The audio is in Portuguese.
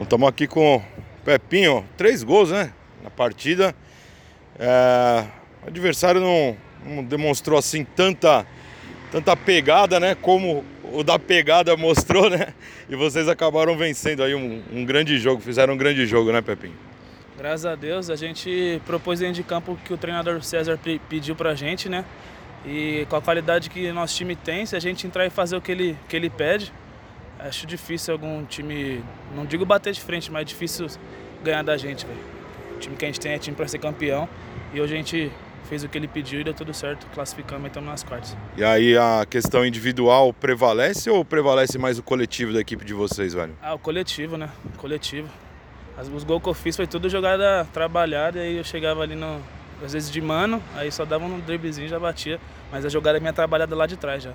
Estamos aqui com o Pepinho, três gols, né? Na partida. É, o adversário não, não, demonstrou assim tanta, tanta pegada, né? Como o da pegada mostrou, né? E vocês acabaram vencendo aí um, um grande jogo, fizeram um grande jogo, né, Pepinho? Graças a Deus, a gente propôs dentro de campo que o treinador César pediu pra gente, né? E com a qualidade que nosso time tem, se a gente entrar e fazer o que ele, que ele pede, acho difícil algum time, não digo bater de frente, mas é difícil ganhar da gente, velho. O time que a gente tem é time para ser campeão e hoje a gente fez o que ele pediu e deu tudo certo, classificamos e estamos nas quartas. E aí a questão individual prevalece ou prevalece mais o coletivo da equipe de vocês, velho? Ah, o coletivo, né? O coletivo. Os gols que eu fiz foi tudo jogada trabalhada e aí eu chegava ali no, às vezes de mano, aí só dava um driblezinho e já batia. Mas a jogada minha trabalhada lá de trás já.